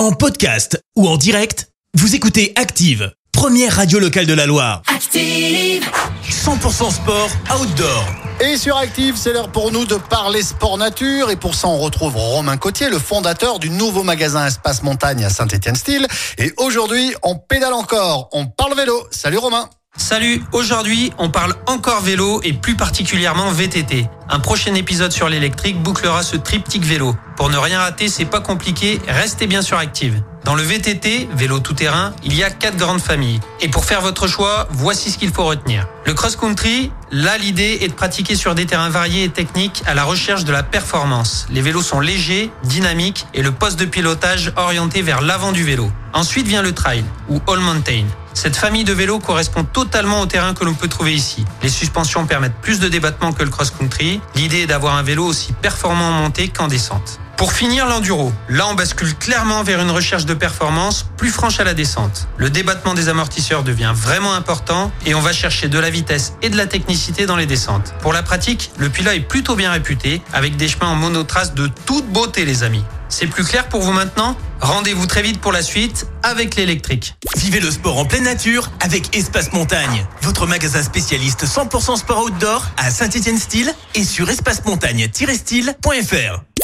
En podcast ou en direct, vous écoutez Active, première radio locale de la Loire. Active. 100% sport outdoor. Et sur Active, c'est l'heure pour nous de parler sport nature. Et pour ça, on retrouve Romain Cotier, le fondateur du nouveau magasin Espace Montagne à Saint-Étienne-Style. Et aujourd'hui, on pédale encore. On parle vélo. Salut Romain. Salut, aujourd'hui on parle encore vélo et plus particulièrement VTT. Un prochain épisode sur l'électrique bouclera ce triptyque vélo. Pour ne rien rater, c'est pas compliqué, restez bien sur Active. Dans le VTT, vélo tout-terrain, il y a quatre grandes familles. Et pour faire votre choix, voici ce qu'il faut retenir. Le cross-country, là l'idée est de pratiquer sur des terrains variés et techniques à la recherche de la performance. Les vélos sont légers, dynamiques et le poste de pilotage orienté vers l'avant du vélo. Ensuite vient le trail, ou all mountain. Cette famille de vélos correspond totalement au terrain que l'on peut trouver ici. Les suspensions permettent plus de débattement que le cross-country. L'idée est d'avoir un vélo aussi performant en montée qu'en descente. Pour finir, l'enduro. Là, on bascule clairement vers une recherche de performance plus franche à la descente. Le débattement des amortisseurs devient vraiment important et on va chercher de la vitesse et de la technicité dans les descentes. Pour la pratique, le Pila est plutôt bien réputé avec des chemins en monotrace de toute beauté, les amis. C'est plus clair pour vous maintenant? Rendez-vous très vite pour la suite avec l'électrique. Vivez le sport en pleine nature avec Espace Montagne, votre magasin spécialiste 100% sport outdoor à Saint-Étienne-Style et sur espacemontagne-style.fr.